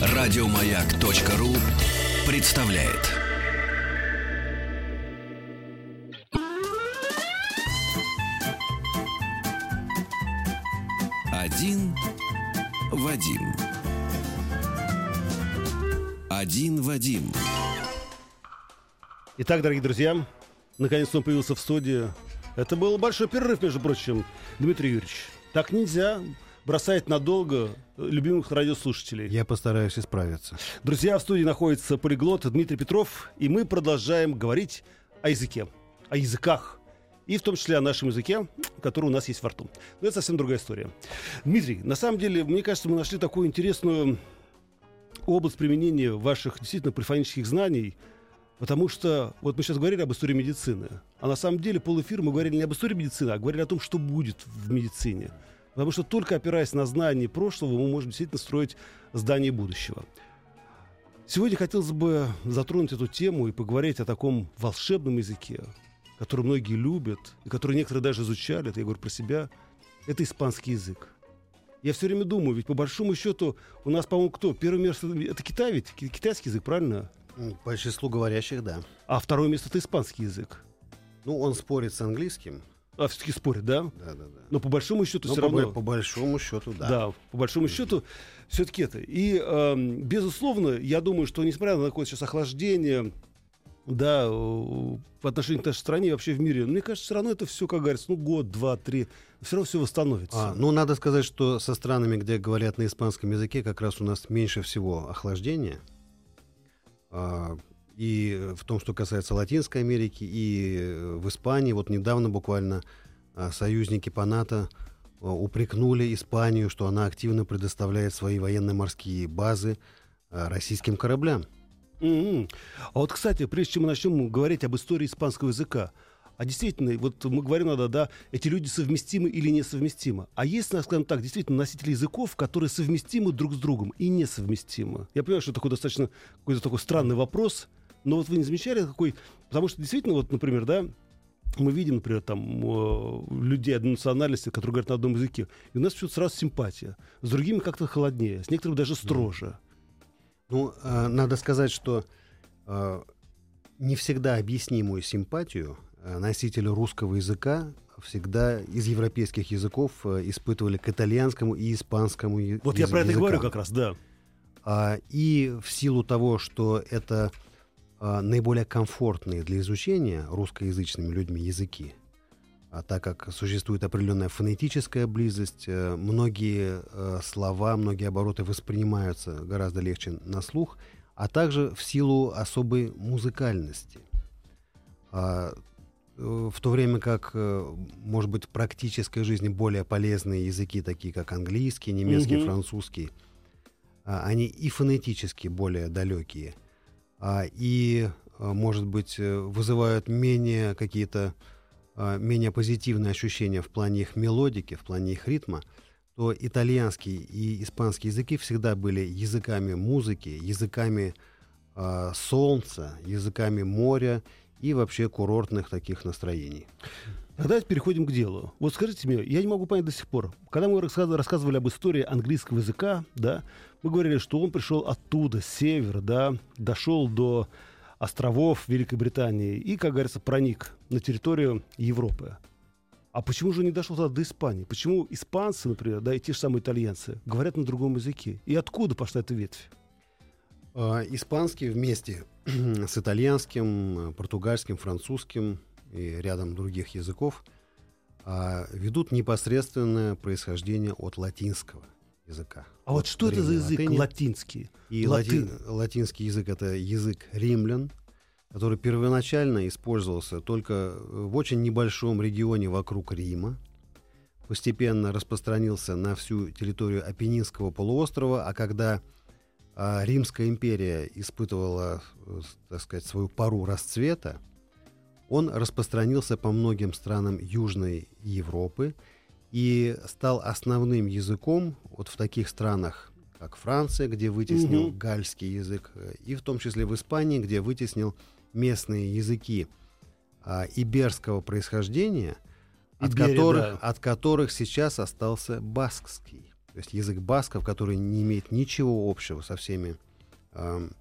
Радиомаяк.ру представляет. Один Вадим. Один Вадим. Итак, дорогие друзья, наконец он появился в студии. Это был большой перерыв, между прочим, Дмитрий Юрьевич. Так нельзя бросать надолго любимых радиослушателей. Я постараюсь исправиться. Друзья, в студии находится полиглот Дмитрий Петров, и мы продолжаем говорить о языке, о языках, и в том числе о нашем языке, который у нас есть во рту. Но это совсем другая история. Дмитрий, на самом деле, мне кажется, мы нашли такую интересную область применения ваших действительно полифонических знаний, потому что вот мы сейчас говорили об истории медицины, а на самом деле полэфир мы говорили не об истории медицины, а говорили о том, что будет в медицине. Потому что только опираясь на знания прошлого, мы можем действительно строить здание будущего. Сегодня хотелось бы затронуть эту тему и поговорить о таком волшебном языке, который многие любят, и который некоторые даже изучали, это я говорю про себя, это испанский язык. Я все время думаю, ведь по большому счету у нас, по-моему, кто? Первое место это Китай ведь? Китайский язык, правильно? По числу говорящих, да. А второе место это испанский язык. Ну, он спорит с английским, а все-таки спорят, да? Да, да, да. Но по большому счету Но все по, равно. по большому счету, да. Да, по большому счету все-таки это. И э, безусловно, я думаю, что несмотря на такое сейчас охлаждение, да, э, по отношению к нашей стране и вообще в мире, мне кажется, все равно это все, как говорится, ну год, два, три, все равно все восстановится. А, ну, надо сказать, что со странами, где говорят на испанском языке, как раз у нас меньше всего охлаждения. А, и в том, что касается Латинской Америки, и в Испании, вот недавно буквально а, союзники по НАТО а, упрекнули Испанию, что она активно предоставляет свои военно-морские базы российским кораблям. Mm-hmm. А вот, кстати, прежде чем мы начнем говорить об истории испанского языка, а действительно, вот мы говорим надо, да, эти люди совместимы или несовместимы. А есть, скажем так, действительно носители языков, которые совместимы друг с другом и несовместимы. Я понимаю, что это такой достаточно какой-то такой странный вопрос, но вот вы не замечали какой... Потому что действительно, вот, например, да, мы видим, например, там э, людей одной национальности, которые говорят на одном языке, и у нас почему-то сразу симпатия. С другими как-то холоднее, с некоторыми даже строже. Ну, э, надо сказать, что э, не всегда объяснимую симпатию носители русского языка всегда из европейских языков э, испытывали к итальянскому и испанскому Вот языкам. я про это говорю как раз, да. А, и в силу того, что это а, наиболее комфортные для изучения русскоязычными людьми языки, а так как существует определенная фонетическая близость, э, многие э, слова, многие обороты воспринимаются гораздо легче на слух, а также в силу особой музыкальности. Э, в то время как, э, может быть, в практической жизни более полезные языки, такие как английский, немецкий, Мгм. французский, а, они и фонетически более далекие, а, и, а, может быть, э, вызывают менее какие-то а, менее позитивные ощущения в плане их мелодики, в плане их ритма, то итальянский и испанский языки всегда были языками музыки, языками солнца, языками моря и вообще курортных таких настроений. Тогда переходим к делу. Вот скажите мне, я не могу понять до сих пор. Когда мы рассказывали, об истории английского языка, да, мы говорили, что он пришел оттуда, с севера, да, дошел до островов Великой Британии и, как говорится, проник на территорию Европы. А почему же не дошел тогда до Испании? Почему испанцы, например, да, и те же самые итальянцы говорят на другом языке? И откуда пошла эта ветвь? А, Испанский вместе с итальянским, португальским, французским и рядом других языков а, ведут непосредственное происхождение от латинского языка. А вот От что это за язык латыни. латинский? И Латынь. лати- латинский язык это язык римлян, который первоначально использовался только в очень небольшом регионе вокруг Рима, постепенно распространился на всю территорию Апеннинского полуострова, а когда а, Римская империя испытывала, э, так сказать, свою пару расцвета, он распространился по многим странам Южной Европы и стал основным языком вот в таких странах, как Франция, где вытеснил Мгм. гальский язык, э, и в том числе в Испании, где вытеснил местные языки а, иберского происхождения, от, Иберия, которых, да. от которых сейчас остался баскский. То есть язык басков, который не имеет ничего общего со всеми эм,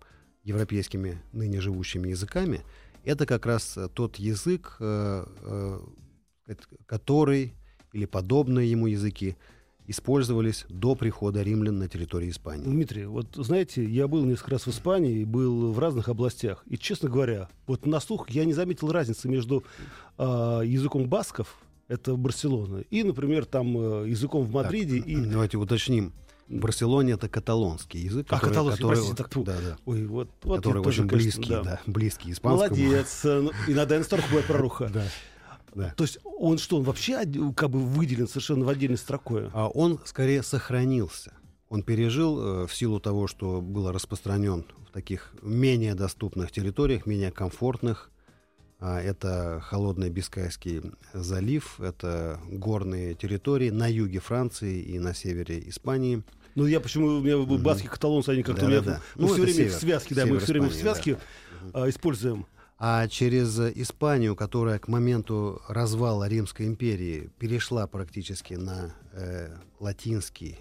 европейскими ныне живущими языками, это как раз э, тот язык, э, э, который или подобные ему языки использовались до прихода римлян на территории Испании. Дмитрий, вот знаете, я был несколько раз в Испании, был в разных областях. И, честно говоря, вот на слух я не заметил разницы между а, языком басков, это Барселона, и, например, там э, языком в Мадриде. Так, и... Давайте уточним. В Барселоне это каталонский язык, А, который, каталонский, который- простите, так, да, да, Ой, вот, вот который тоже, очень близкий, да. да, близкий испанскому. Молодец. э, ну, Иногда инсторг бывает проруха. Да, да. То есть он что, он вообще как бы выделен совершенно в отдельной строкой? А он скорее сохранился. Он пережил э, в силу того, что был распространен в таких менее доступных территориях, менее комфортных. А, это холодный Бискайский залив, это горные территории на юге Франции и на севере Испании. Ну, я почему, у меня Мгм. баски, каталонцы, они как-то у меня, Да-да-да. мы Ну, все время в север, связке, да, мы все время в Испании, да. связке а, используем. А через Испанию, которая к моменту развала Римской империи перешла практически на э, латинский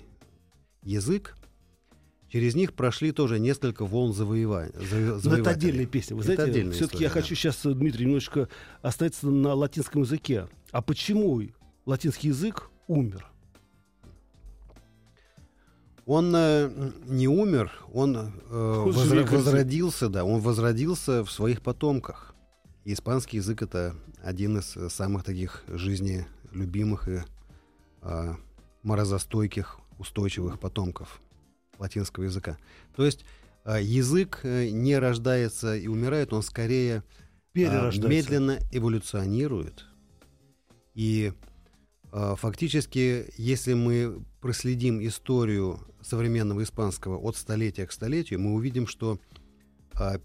язык, через них прошли тоже несколько волн завоевания. Но это отдельная песня. Вы Это знаете, все-таки я история, хочу сейчас, Дмитрий, немножечко остановиться на латинском языке. А почему латинский язык умер? Он э, не умер, он э, возра- возродился, да, он возродился в своих потомках. И испанский язык это один из э, самых таких жизнелюбимых и э, морозостойких, устойчивых потомков латинского языка. То есть э, язык э, не рождается и умирает, он скорее Перерождается. медленно эволюционирует. И фактически, если мы проследим историю современного испанского от столетия к столетию, мы увидим, что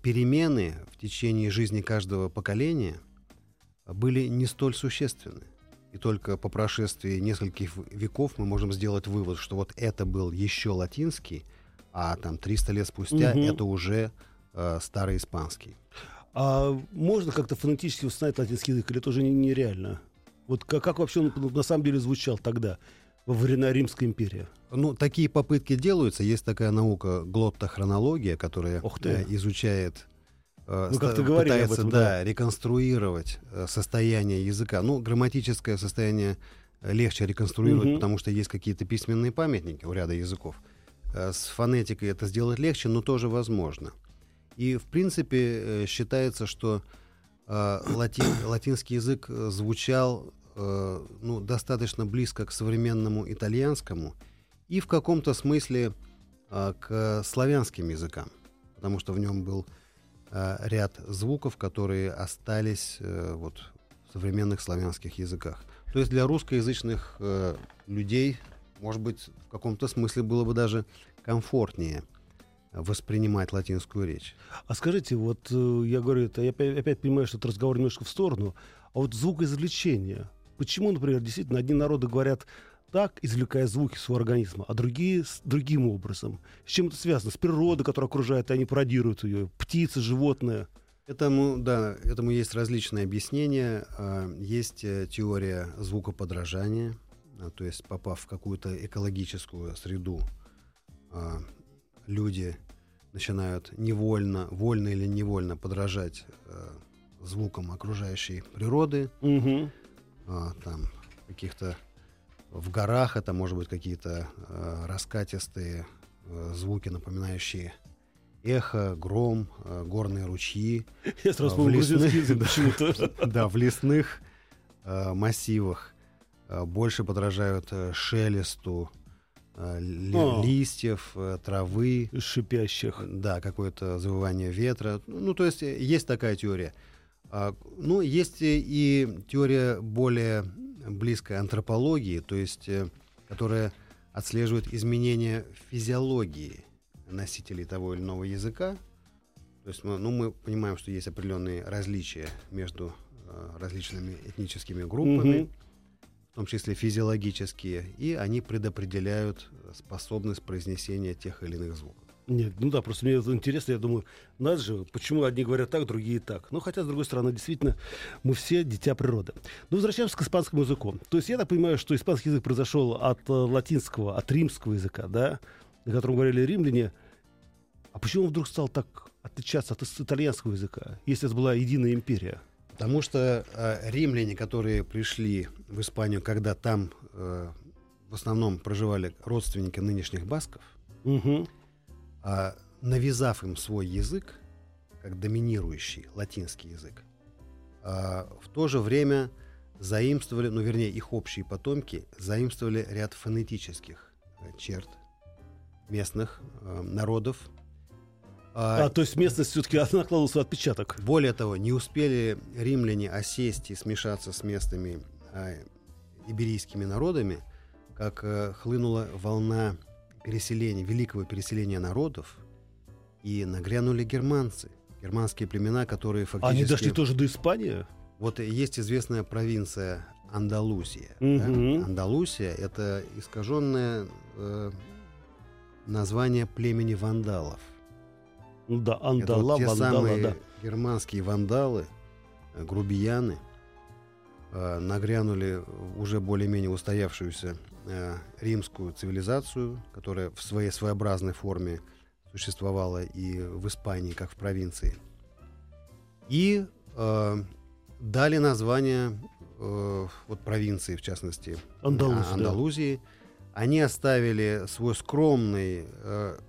перемены в течение жизни каждого поколения были не столь существенны. И только по прошествии нескольких веков мы можем сделать вывод, что вот это был еще латинский, а там 300 лет спустя Мгм. это уже а, старый испанский. А можно как-то фонетически установить латинский язык, или это уже не- нереально? Вот как, как вообще он на самом деле звучал тогда, во времена Римской империи? Ну, такие попытки делаются. Есть такая наука глоттохронология, которая Ух ты. э, изучает, э, Вы ста- как-то говорили об пытается этом, да, да. реконструировать э, состояние языка. Ну, грамматическое состояние легче реконструировать, Мгм. потому что есть какие-то письменные памятники у ряда языков. Э, С фонетикой это сделать легче, но тоже возможно. И, в принципе, считается, что э, лати- латинский язык звучал э, ну, достаточно близко к современному итальянскому и в каком-то смысле э, к славянским языкам, потому что в нем был э, ряд звуков, которые остались э, вот, в современных славянских языках. То есть для русскоязычных э, людей, может быть, в каком-то смысле было бы даже комфортнее воспринимать латинскую речь. А скажите, вот э, я говорю, это, я опять, опять понимаю, что это разговор немножко в сторону, а вот звукоизвлечение. Почему, например, действительно одни народы говорят так, извлекая звуки своего организма, а другие с другим образом? С чем это связано? С природой, которая окружает, и они пародируют ее? Птицы, животные? Этому, да, этому есть различные объяснения. А, Есть э, теория звукоподражания, а, то есть попав в какую-то экологическую среду, а, люди начинают невольно, вольно или невольно подражать э, звукам окружающей природы, а, там каких-то в горах это может быть какие-то э, раскатистые э, звуки, напоминающие эхо, гром, э, горные ручьи. Я сразу А, вспомнил лесных- язык да. почему-то. Да, в лесных э, массивах э, больше подражают э, шелесту э, О. листьев, э, травы, Шипящих. да, какое-то завывание ветра. Ну, то есть э, есть такая теория. А, ну, есть э, и теория более близкая антропологии, то есть, э, которая отслеживает изменения физиологии носителей того или иного языка. То есть, мы, ну, мы понимаем, что есть определенные различия между э, различными этническими группами, Мгм. в том числе физиологические, и они предопределяют э, способность произнесения тех или иных звуков. Нет, ну да, просто мне это интересно, я думаю, нас же, почему одни говорят так, другие так. Ну, хотя, с другой стороны, действительно, мы все дитя природы. Но возвращаемся к испанскому языку. То есть я так понимаю, что испанский язык произошел от э, латинского, от римского языка, да, на котором говорили римляне. А почему он вдруг стал так отличаться от итальянского языка, если это была единая империя? Потому что э, римляне, которые пришли в Испанию, когда там э, в основном проживали родственники нынешних басков, Угу. А, навязав им свой язык, как доминирующий латинский язык, а, в то же время заимствовали, ну вернее их общие потомки, заимствовали ряд фонетических э, черт местных э, народов. А, А, то есть местность все-таки накладывала свой отпечаток. более того, не успели римляне осесть и смешаться с местными а, иберийскими народами, как э, хлынула волна переселения, великого переселения народов, и нагрянули германцы, германские племена, которые фактически... Они дошли тоже до Испании? Вот есть известная провинция Андалусия. да. Мгм. Андалусия — это искаженное э, название племени вандалов. Да, Это Андала, вот те Вандала, самые да. германские вандалы, грубияны, э, нагрянули уже более-менее устоявшуюся э, римскую цивилизацию, которая в своей своеобразной форме существовала и в Испании, как в провинции. И э, дали название э, вот провинции, в частности, Андалусия, а- да. Андалузии. Они оставили свой скромный э,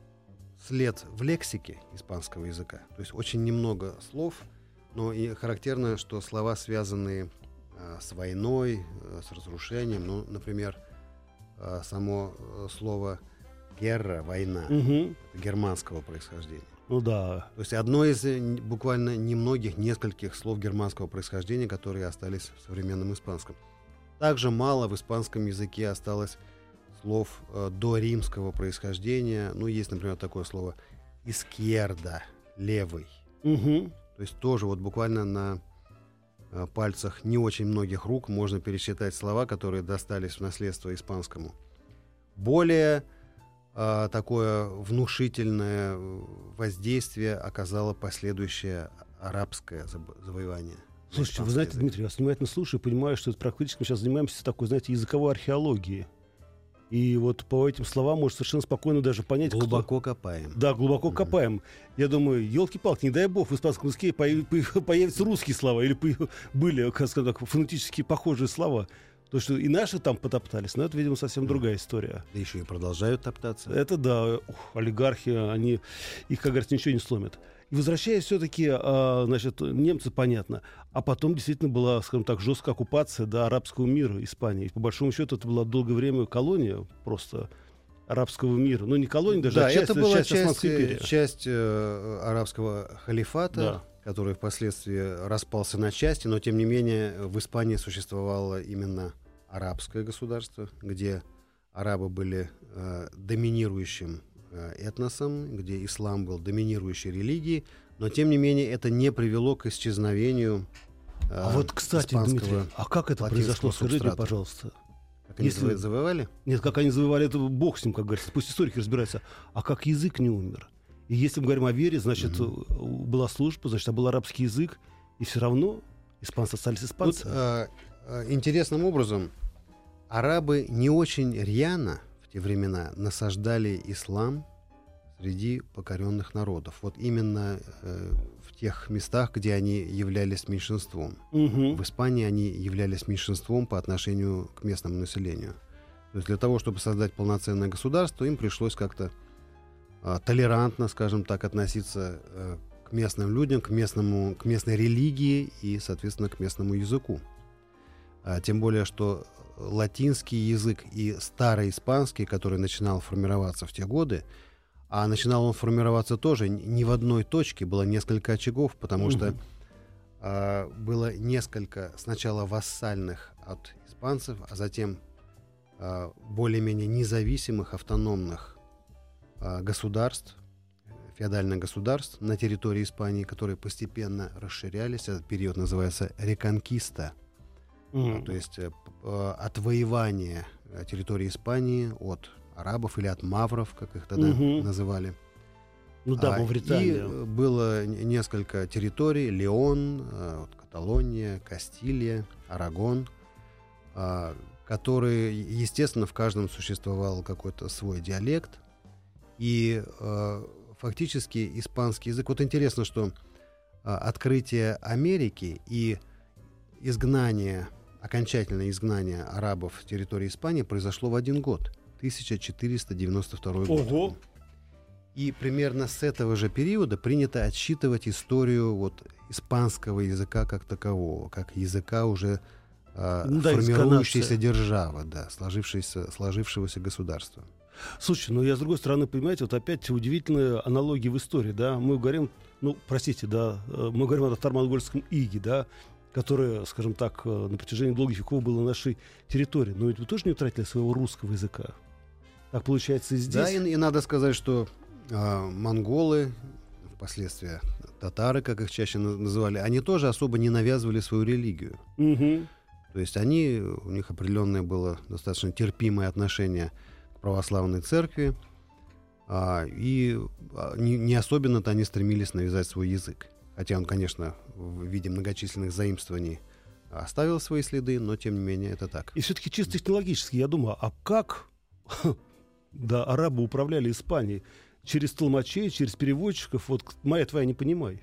след в лексике испанского языка. То есть очень немного слов, но и характерно, что слова, связанные э, с войной, э, с разрушением. Ну, например, э, само э, слово «герра» — «война» Мгм. германского происхождения. Ну да. То есть одно из э, буквально немногих, нескольких слов германского происхождения, которые остались в современном испанском. Также мало в испанском языке осталось слов э, до римского происхождения. Ну, есть, например, такое слово «изкьерда» — «левый». Мгм. То есть тоже вот буквально на э, пальцах не очень многих рук можно пересчитать слова, которые достались в наследство испанскому. Более э, такое внушительное э, воздействие оказало последующее арабское завоевание. Слушайте, вы знаете, язык. Дмитрий, я вас внимательно слушаю и понимаю, что это практически мы сейчас занимаемся такой, знаете, языковой археологией. И вот по этим словам можно совершенно спокойно даже понять, кто- глубоко копаем. Да, глубоко Мгм. копаем. Я думаю, елки-палки, не дай бог, в испанском языке появ- появ- появятся русские слова или были, как скажем так, фонетически похожие слова. То, что и наши там потоптались, но это, видимо, совсем другая история. Да еще и продолжают топтаться. Это да, ух, олигархи, они, их, как говорится, ничего не сломят. И возвращаясь все-таки, значит, немцы, понятно, а потом действительно была, скажем так, жесткая оккупация да, арабского мира Испании. И по большому счету это была долгое время колония просто арабского мира. Ну, не колония даже, да, а часть, это была часть часть, э, империи. часть, э, арабского халифата, Да. который впоследствии распался на части, но тем не менее в Испании существовало именно арабское государство, где арабы были э, доминирующим этносом, где ислам был доминирующей религией, но тем не менее это не привело к исчезновению э, А вот, кстати, Дмитрий, а как это произошло? Скажите, субстрата. пожалуйста. Как они если- заво- завоевали? Нет, как они завоевали, это бог с ним, как говорится. Пусть историки разбираются. А как язык не умер? И если мы говорим о вере, значит, э, была служба, значит, а был арабский язык, и все равно испанцы остались Тут испанцы. э, э, интересным образом арабы не очень рьяно те времена насаждали ислам среди покоренных народов. Вот именно э, в тех местах, где они являлись меньшинством. Мгм. В Испании они являлись меньшинством по отношению к местному населению. То есть для того, чтобы создать полноценное государство, им пришлось как-то а, толерантно, скажем так, относиться э, к местным людям, к, местному, к местной религии и, соответственно, к местному языку. А, тем более, что латинский язык и старый испанский, который начинал формироваться в те годы, а начинал он формироваться тоже не в одной точке, было несколько очагов, потому что Мгм. а, было несколько сначала вассальных от испанцев, а затем а, более-менее независимых, автономных а, государств, феодальных государств на территории Испании, которые постепенно расширялись. Этот период называется реконкиста, Мгм. то есть э, э, отвоевание территории Испании от арабов или от мавров, как их тогда Мгм. называли. Ну да, Мавритания. И было несколько территорий. Леон, Каталония, Кастилия, Арагон, а, которые, естественно, в каждом существовал какой-то свой диалект. И фактически испанский язык... Вот интересно, что открытие Америки и изгнание, окончательное изгнание арабов с территории Испании произошло в один год. 1492 год. Ого! И примерно с этого же периода принято отсчитывать историю вот испанского языка как такового, как языка уже Ну да, формирующейся державы, да, сложившейся, сложившегося государства. Слушай, ну я с другой стороны, понимаете, вот опять удивительные аналогии в истории, да. Мы говорим, ну, простите, да, э, мы говорим о татаро-монгольском иге, да, которое, скажем так, э, на протяжении долгих веков было на нашей территории. Но ведь вы тоже не утратили своего русского языка. Так получается и здесь. Да, и, и надо сказать, что а, монголы, впоследствии татары, как их чаще на- называли, они тоже особо не навязывали свою религию. Мгм. То есть они, у них определенное было достаточно терпимое отношение к православной церкви, а, и а, не, не особенно-то они стремились навязать свой язык. Хотя он, конечно, в виде многочисленных заимствований оставил свои следы, но тем не менее это так. И все-таки чисто технологически, я думаю, а как да, арабы управляли Испанией? Через толмачей, через переводчиков? Вот моя твоя не понимай.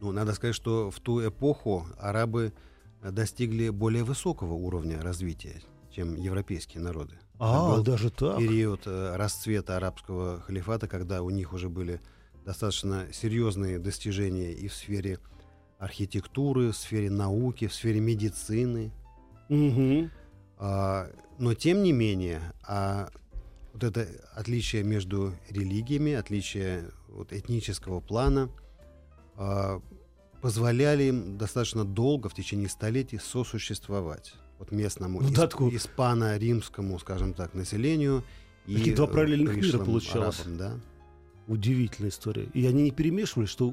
Ну, надо сказать, что в ту эпоху арабы достигли более высокого уровня развития, чем европейские народы. А, был даже так? период э, расцвета арабского халифата, когда у них уже были достаточно серьезные достижения и в сфере архитектуры, в сфере науки, в сфере медицины. Мгм. А, но тем не менее, а, вот это отличие между религиями, отличие вот, этнического плана а, позволяли им достаточно долго, в течение столетий, сосуществовать. Вот местному Ну исп- испано-римскому, скажем так, населению и Такие два э, параллельных мира получалось. арабам, да. Удивительная история. И они не перемешивали, что...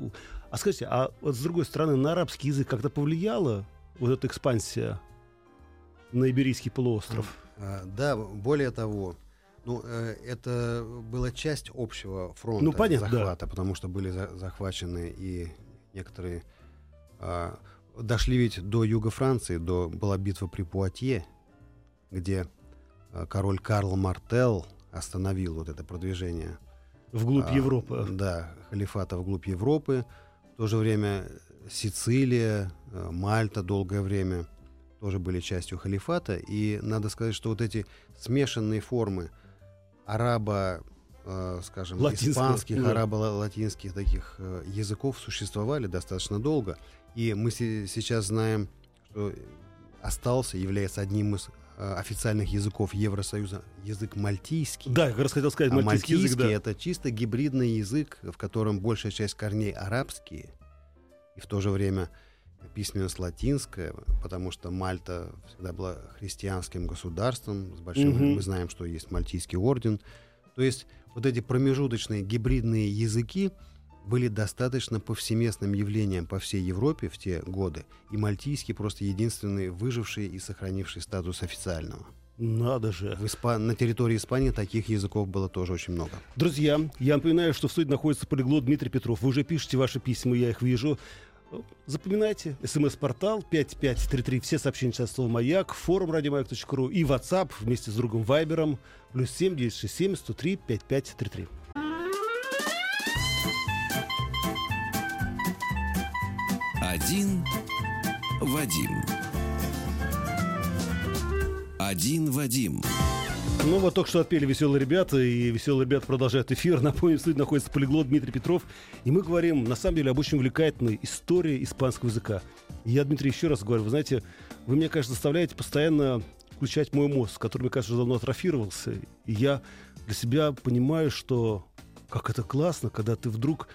А скажите, а вот с другой стороны, на арабский язык как-то повлияла вот эта экспансия на Иберийский полуостров? А, Да, более того, ну, э, это была часть общего фронта Ну, понятно, да. захвата, потому что были за- захвачены и некоторые... а, дошли ведь до юга Франции, до, была битва при Пуатье, где а, король Карл Мартел остановил вот это продвижение Вглубь а, Европы. Да, халифата вглубь Европы. В то же время Сицилия, э, Мальта долгое время тоже были частью халифата. И надо сказать, что вот эти смешанные формы араба, э, скажем, испанских, да. арабо-латинских таких э, языков существовали достаточно долго. И мы се- сейчас знаем, что остался, является одним из официальных языков Евросоюза язык мальтийский. Да, я как раз хотел сказать, А мальтийский язык, мальтийский да. это чисто гибридный язык, в котором большая часть корней арабские, и в то же время письменность латинская, потому что Мальта всегда была христианским государством, с большим, Мгм. мы знаем, что есть Мальтийский орден. То есть вот эти промежуточные гибридные языки были достаточно повсеместным явлением по всей Европе в те годы, и мальтийский просто единственный выживший и сохранивший статус официального. Надо же. В Испа- На территории Испании таких языков было тоже очень много. Друзья, я напоминаю, что в студии находится полиглот Дмитрий Петров. Вы уже пишете ваши письма, я их вижу. Запоминайте. СМС-портал 5533. Все сообщения сейчас слово «Маяк», форум радиомаяк.ру и WhatsApp вместе с другом Вайбером. Плюс 7 967 103 5533. Один Вадим. Один Вадим. Ну вот только что отпели «Веселые ребята», и «Веселые ребята» продолжают эфир. Напомню, в студии находится полиглот Дмитрий Петров. И мы говорим, на самом деле, об очень увлекательной истории испанского языка. И я, Дмитрий, еще раз говорю, вы знаете, вы меня, конечно, заставляете постоянно включать мой мозг, который, мне кажется, давно атрофировался. И я для себя понимаю, что как это классно, когда ты вдруг,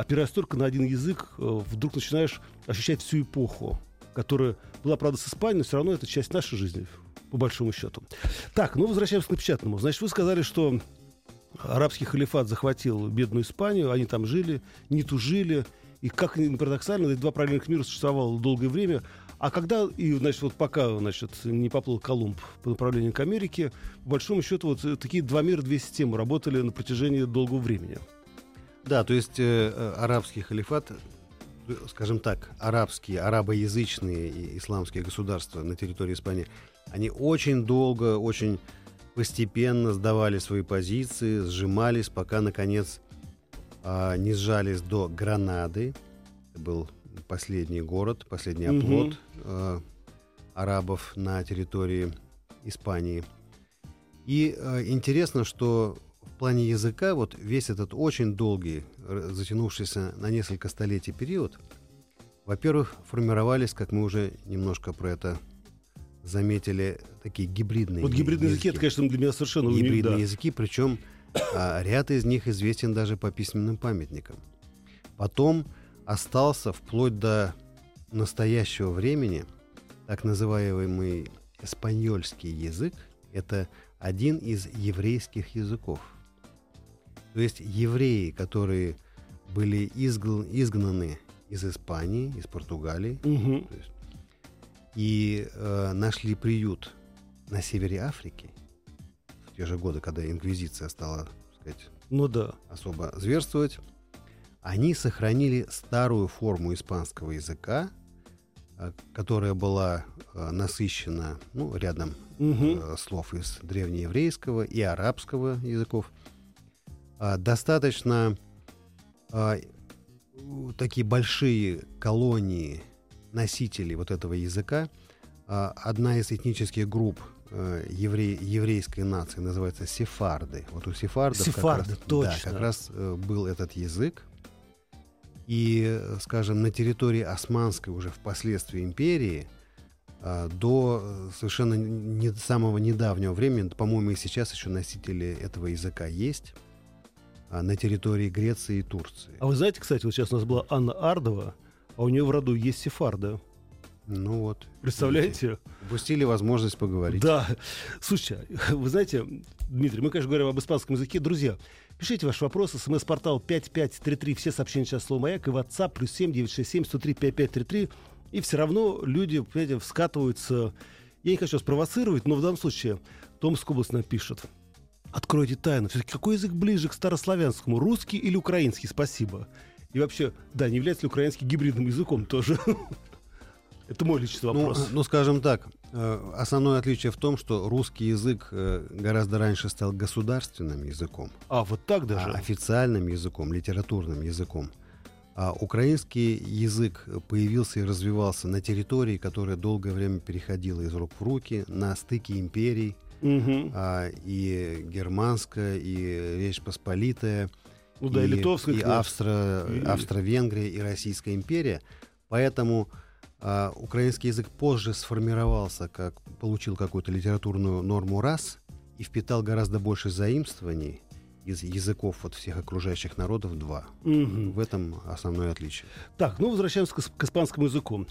опираясь только на один язык, э, вдруг начинаешь ощущать всю эпоху, которая была, правда, с Испанией, но все равно это часть нашей жизни, по большому счету. Так, ну возвращаемся к напечатанному. Значит, вы сказали, что арабский халифат захватил бедную Испанию, они там жили, не тужили, и как ни парадоксально, эти два параллельных мира существовало долгое время. А когда, и, значит, вот пока, значит, не поплыл Колумб по направлению к Америке, по большому счету, вот э, такие два мира, две системы работали на протяжении долгого времени. Да, то есть э, э, арабский халифат, э, скажем так, арабские, арабоязычные исламские государства на территории Испании, они очень долго, очень постепенно сдавали свои позиции, сжимались, пока, наконец, э, не сжались до Гранады. Это был последний город, последний оплот Мгм. э, арабов на территории Испании. И э, интересно, что в плане языка вот весь этот очень долгий, затянувшийся на несколько столетий период, во-первых, формировались, как мы уже немножко про это заметили, такие гибридные Вот гибридные языки, это, конечно, для меня совершенно гибридные да. языки, причем а, ряд из них известен даже по письменным памятникам. Потом остался вплоть до настоящего времени так называемый эспаньольский язык. Это один из еврейских языков. То есть евреи, которые были изгл- изгнаны из Испании, из Португалии, то есть, и э, нашли приют на севере Африки в те же годы, когда инквизиция стала, так сказать, Ну да. особо зверствовать, они сохранили старую форму испанского языка, э, которая была э, насыщена ну, рядом э, слов из древнееврейского и арабского языков. А, достаточно а, такие большие колонии носителей вот этого языка. А, одна из этнических групп э, евре- еврейской нации называется сефарды. Вот у сефардов как Сефарды, раз- точно. Да, как раз был этот язык. И, скажем, на территории Османской уже впоследствии империи до э, совершенно не самого недавнего времени, по-моему, и сейчас еще носители этого языка есть на территории Греции и Турции. А вы знаете, кстати, вот сейчас у нас была Анна Ардова, а у нее в роду есть сефарда. Ну вот. Представляете? Упустили возможность поговорить. Да. Слушайте, вы знаете, Дмитрий, мы, конечно, говорим об испанском языке. Друзья, пишите ваши вопросы. СМС-портал 5533. Все сообщения сейчас слово «Маяк» и WhatsApp плюс 7 967 103 5533. И все равно люди, понимаете, вскатываются. Я не хочу вас провоцировать, но в данном случае Томская область нам пишет. Откройте тайну. Все-таки какой язык ближе к старославянскому? Русский или украинский? Спасибо. И вообще, да, не является ли украинский гибридным языком тоже? Это мой личный Ну, вопрос. э, ну, скажем так, э, основное отличие в том, что русский язык э, гораздо раньше стал государственным языком, А, вот так а даже? официальным языком, литературным языком. А украинский язык появился и развивался на территории, которая долгое время переходила из рук в руки, на стыке империй, Мгм. а, и германская, и Речь Посполитая, Ну да, и Литовская, и. Австро, И- Австро-Венгрия, и Российская империя. Поэтому а, украинский язык позже сформировался, как получил какую-то литературную норму раз и впитал гораздо больше заимствований из языков вот всех окружающих народов два. Мгм. В этом основное отличие. Так, ну возвращаемся к, к испанскому языку.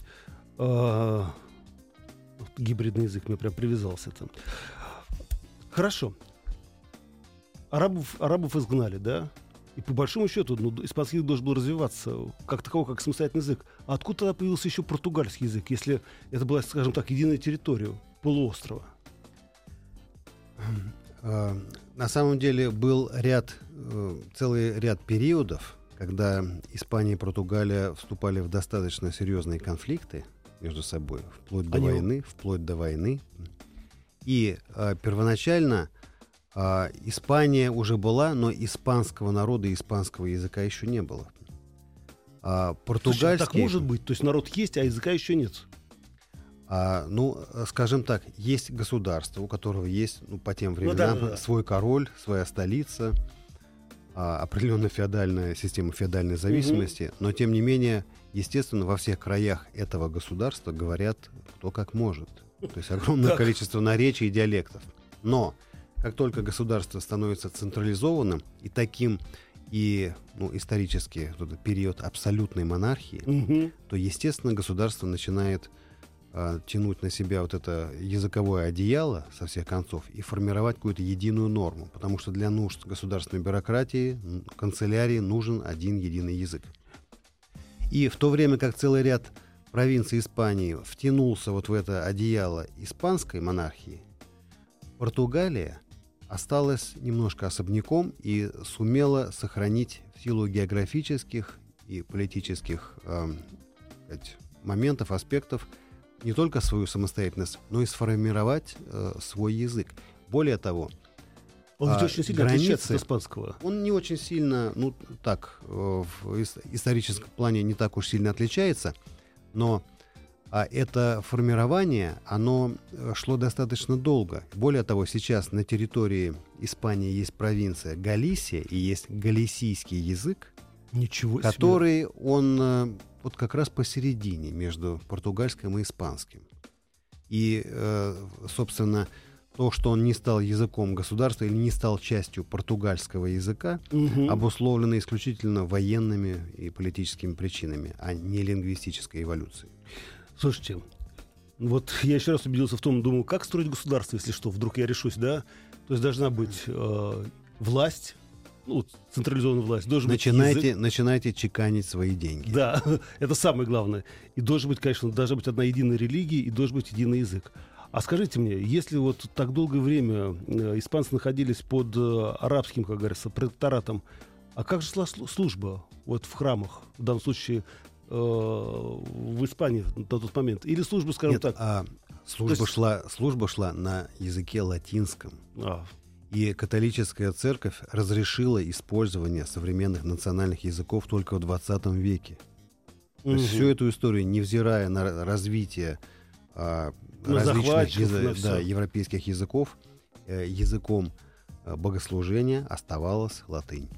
Вот гибридный язык мне прям привязался там. Хорошо. Арабов, арабов изгнали, да? И по большому счету, ну, испанский язык должен был развиваться как таковой, как самостоятельный язык. А откуда тогда появился еще португальский язык, если это была, скажем так, единая территория полуострова? А, На самом деле был ряд, э, целый ряд периодов, когда Испания и Португалия вступали в достаточно серьезные конфликты между собой, вплоть до Они- войны, вплоть до войны. И а, первоначально а, Испания уже была, но испанского народа и испанского языка еще не было. А, Слушай, а португальский, так может быть? То есть народ есть, а языка еще нет. а, ну, э, скажем так, есть государство, у которого есть, ну, по тем да, временам, да, да. свой король, своя столица, а, определенная феодальная система феодальной зависимости, но тем не менее, естественно, во всех краях этого государства говорят кто как может. То есть огромное Так. количество наречий и диалектов. Но как только государство становится централизованным и таким и ну, исторически этот период абсолютной монархии, Мгм. то, естественно, государство начинает а, тянуть на себя вот это языковое одеяло со всех концов и формировать какую-то единую норму, потому что для нужд государственной бюрократии, канцелярии нужен один единый язык. И в то время как целый ряд провинций Испании втянулся вот в это одеяло испанской монархии, Португалия осталась немножко особняком и сумела сохранить в силу географических и политических э, сказать, моментов, аспектов не только свою самостоятельность, но и сформировать э, свой язык. Более того, Он ведь а, очень сильно границы- отличается от испанского. он не очень сильно, ну так, э, в ис- историческом плане не так уж сильно отличается, но а это формирование, оно э, шло достаточно долго. Более того, сейчас на территории Испании есть провинция Галисия и есть галисийский язык, Ничего себе. который он э, вот как раз посередине между португальским и испанским. И, э, собственно, то, что он не стал языком государства или не стал частью португальского языка, Мгм. обусловлено исключительно военными и политическими причинами, а не лингвистической эволюцией. Слушайте, вот я еще раз убедился в том, думаю, как строить государство, если что, вдруг я решусь, да? То есть должна быть э, власть, ну, централизованная власть, должен быть Начинайте, язык. начинайте чеканить свои деньги. Да, это самое главное. И должен быть, конечно, должна быть одна единая религия и должен быть единый язык. А скажите мне, если вот так долгое время э, испанцы находились под э, арабским, как говорится, протекторатом, а как же шла слу- служба вот в храмах, в данном случае э, в Испании на тот момент? Или служба, скажем Нет, так, а служба, есть- шла, служба шла на языке латинском. а, И католическая церковь разрешила использование современных национальных языков только в 20 веке. То есть всю эту историю, невзирая на развитие а, На различных язы- на да, европейских языков, э, языком э, богослужения оставалась латынь.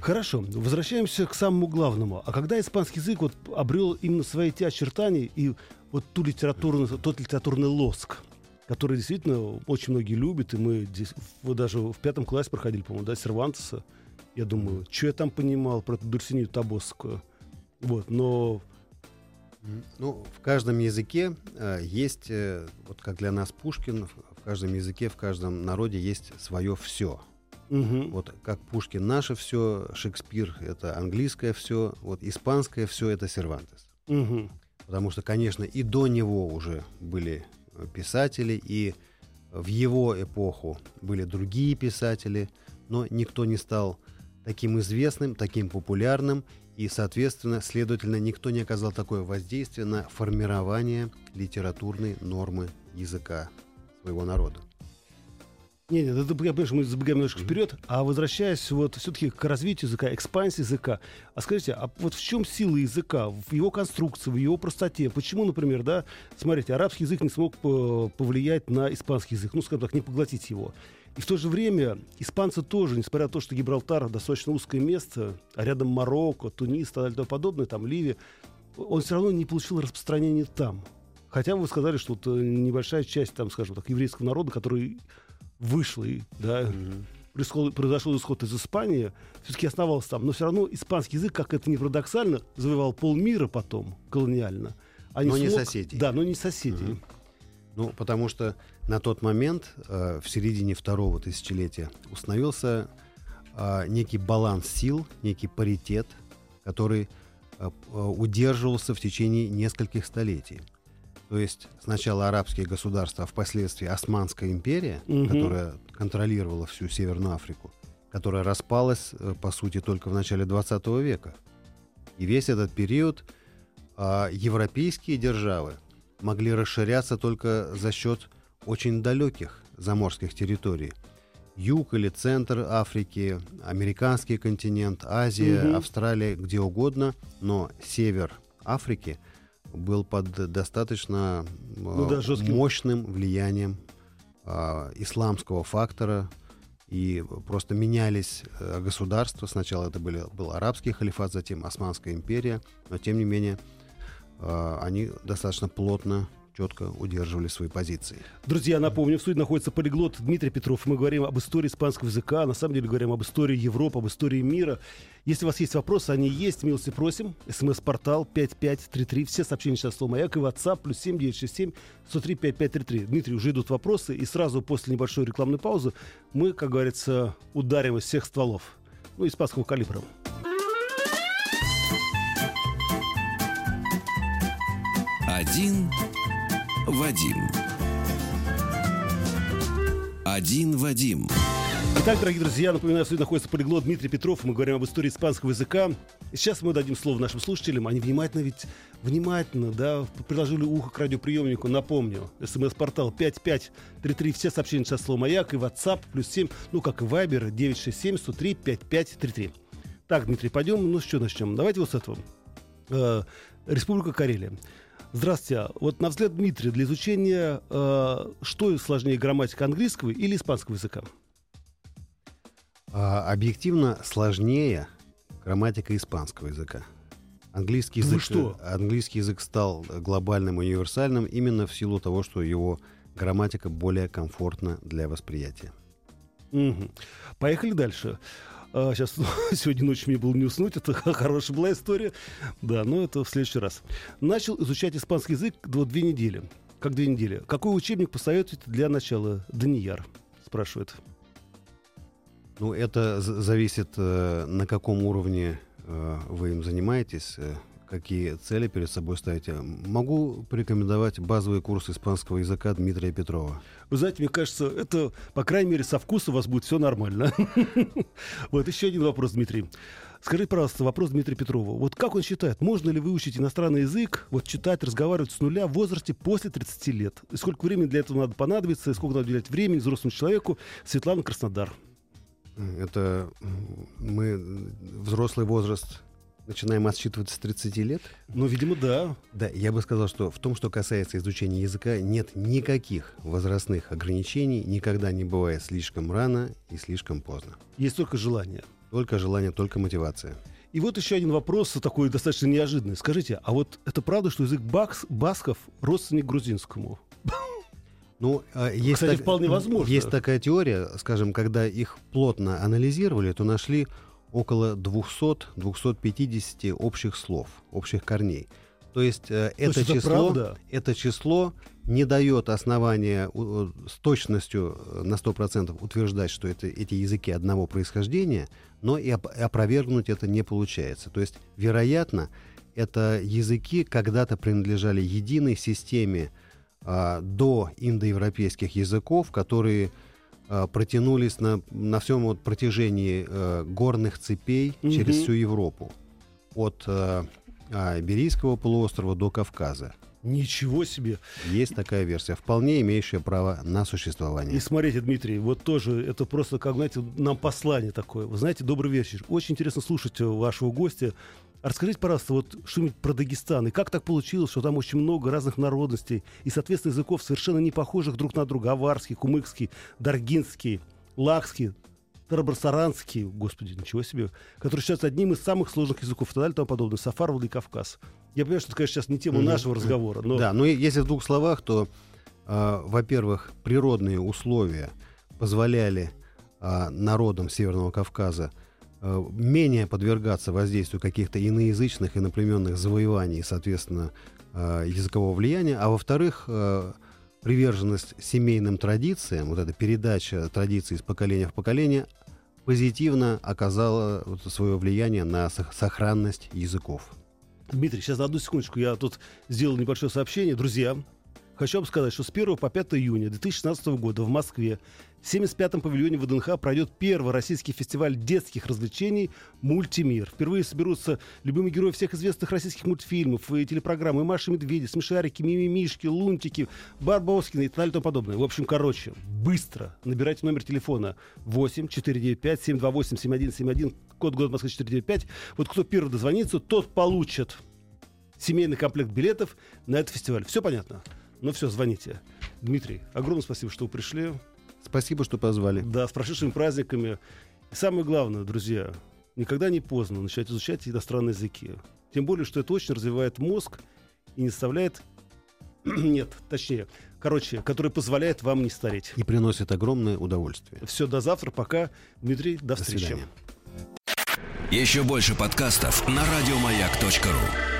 Хорошо, возвращаемся к самому главному. А когда испанский язык вот обрел именно свои те очертания и вот ту литературный, тот литературный лоск, который действительно очень многие любят, и мы здесь, вот даже в пятом классе проходили, по-моему, да, Сервантеса. Я думаю, что я там понимал про эту Дульсинию Табосскую. Вот, но Ну, в каждом языке э, есть, э, вот как для нас Пушкин, в в каждом языке, в каждом народе есть свое все. мгм, Вот как Пушкин наше все, Шекспир это английское все, вот испанское все это Сервантес. мгм. Потому что, конечно, и до него уже были э, писатели, и в его эпоху были другие писатели, но никто не стал таким известным, таким популярным, и, соответственно, следовательно, никто не оказал такое воздействие на формирование литературной нормы языка своего народа. Не, не, это, я понимаю, что мы забегаем немножко вперед, а возвращаясь вот все-таки к развитию языка, экспансии языка, а скажите, а вот в чем сила языка, в его конструкции, в его простоте? Почему, например, да, смотрите, арабский язык не смог по- повлиять на испанский язык, ну, скажем так, не поглотить его. И в то же время испанцы тоже, несмотря на то, что Гибралтар достаточно узкое место, а рядом Марокко, Тунис и так далее и тому подобное, там Ливия, он все равно не получил распространения там. Хотя вы сказали, что вот э, небольшая часть, там, скажем так, еврейского народа, который вышла, и, да, происход- произошел исход из Испании, все-таки оставался там. Но все равно испанский язык, как это ни парадоксально, завоевал полмира потом, колониально. А Но не смог- соседей. Да, но не соседей. Ну, потому что на тот момент, э, в середине второго тысячелетия, установился э, некий баланс сил, некий паритет, который э, удерживался в течение нескольких столетий. То есть сначала арабские государства, а впоследствии Османская империя, Мгм. которая контролировала всю Северную Африку, которая распалась, по сути, только в начале 20 века. И весь этот период европейские державы могли расширяться только за счет очень далеких заморских территорий. Юг или центр Африки, американский континент, Азия, Мгм. Австралия, где угодно, но север Африки был под достаточно э, Ну да, жестким. мощным влиянием а, исламского фактора, и просто менялись э, государства. Сначала это были, был арабский халифат, затем Османская империя, но тем не менее они достаточно плотно, четко удерживали свои позиции. Друзья, напомню, в студии находится полиглот Дмитрий Петров. Мы говорим об истории испанского языка, на самом деле говорим об истории Европы, об истории мира. Если у вас есть вопросы, они есть, милости просим. СМС-портал 5533, все сообщения сейчас слово «Маяк» и WhatsApp плюс 7967 103 5533. Дмитрий, уже идут вопросы, и сразу после небольшой рекламной паузы мы, как говорится, ударим из всех стволов. Ну, испанского калибра. Один Вадим. Один Вадим. Итак, дорогие друзья, напоминаю, что находится полиглот Дмитрий Петров. Мы говорим об истории испанского языка. И сейчас мы дадим слово нашим слушателям. Они внимательно ведь, внимательно, да, приложили ухо к радиоприемнику. Напомню, смс-портал 5533. Все сообщения сейчас слово «Маяк» и WhatsApp плюс 7, ну, как и Viber 967 103 5533. Так, Дмитрий, пойдем, ну, с чего начнем? Давайте вот с этого. Республика Карелия. Здравствуйте. Вот на взгляд Дмитрия, для изучения э, что сложнее, грамматика английского или испанского языка? А, объективно сложнее грамматика испанского языка. Английский вы язык, что? английский язык стал глобальным, универсальным именно в силу того, что его грамматика более комфортна для восприятия. Мгм. Поехали дальше. А, сейчас сегодня ночью мне было не уснуть, это хорошая была история. Да, но это в следующий раз. Начал изучать испанский язык вот две недели. Как две недели. Какой учебник посоветуете для начала? Данияр спрашивает. Ну, это зависит, э, на каком уровне э, вы им занимаетесь, э, какие цели перед собой ставите. Могу порекомендовать базовый курс испанского языка Дмитрия Петрова. Вы знаете, мне кажется, это, по крайней мере, со вкусом у вас будет все нормально. Вот еще один вопрос, Дмитрий. Скажите, пожалуйста, вопрос Дмитрия Петрова. Вот как он считает, можно ли выучить иностранный язык, вот читать, разговаривать с нуля в возрасте после 30 лет? И сколько времени для этого надо понадобиться, и сколько надо уделять времени взрослому человеку? Светлана Краснодар. Это м, мы м, взрослый возраст начинаем отсчитывать с 30 лет? Ну, видимо, да. Да, я бы сказал, что в том, что касается изучения языка, нет никаких возрастных ограничений, никогда не бывает слишком рано и слишком поздно. Есть только желание. Только желание, только мотивация. И вот еще один вопрос, такой достаточно неожиданный. Скажите, а вот это правда, что язык бакс, басков родственник грузинскому? Ну, а, есть Кстати, вполне возможно. Есть такая теория, скажем, когда их плотно анализировали, то нашли около 200-250 общих слов, общих корней. То есть э, То есть это, это число, это число не дает основания у- с точностью э, на 100% утверждать, что это, эти языки одного происхождения, но и оп- опровергнуть это не получается. То есть, вероятно, это языки когда-то принадлежали единой системе а, до индоевропейских языков, которые протянулись на, на всем вот протяжении э, горных цепей через Мгм. всю Европу. От э, а, Иберийского полуострова до Кавказа. Ничего себе. Есть такая версия, вполне имеющая право на существование. И смотрите, Дмитрий, вот тоже это просто, как, знаете, нам послание такое. Вы знаете, добрый вечер. Очень интересно слушать э, вашего гостя. Расскажите, пожалуйста, вот что-нибудь про Дагестан. И как так получилось, что там очень много разных народностей и, соответственно, языков совершенно не похожих друг на друга. Аварский, кумыкский, даргинский, лакский, тарабарсаранский, господи, ничего себе, который считается одним из самых сложных языков и так далее и тому подобное. Сафар, Владикавказ. Я понимаю, что это, конечно, сейчас не тема нашего разговора, но... Да, но и если в двух словах, то, а, во-первых, природные условия позволяли а, народам Северного Кавказа менее подвергаться воздействию каких-то иноязычных, иноплеменных завоеваний, соответственно, а, языкового влияния, а во-вторых, а, приверженность семейным традициям, вот эта передача традиций из поколения в поколение, позитивно оказала свое влияние на сох- сохранность языков. Дмитрий, сейчас одну секундочку. Я тут сделал небольшое сообщение. Друзья, хочу вам сказать, что с 1 по 5 июня 2016 года в Москве в 75-м павильоне ВДНХ пройдет первый российский фестиваль детских развлечений «Мультимир». Впервые соберутся любимые герои всех известных российских мультфильмов и телепрограмм. И Маша и Медведи, Смешарики, Мимимишки, Лунтики, Барбоскины и так далее и тому подобное. В общем, короче, быстро набирайте номер телефона 8 495 728 7171 код города Москвы 495. Вот кто первый дозвонится, тот получит семейный комплект билетов на этот фестиваль. Все понятно? Ну все, звоните. Дмитрий, огромное спасибо, что вы пришли. Спасибо, что позвали. Да, с прошедшими праздниками. И самое главное, друзья, никогда не поздно начать изучать иностранные языки. Тем более, что это очень развивает мозг и не составляет... Нет, точнее, короче, который позволяет вам не стареть. И приносит огромное удовольствие. Все, до завтра, пока. Дмитрий, до, До встречи. свидания. Еще больше подкастов на радиомаяк.ру.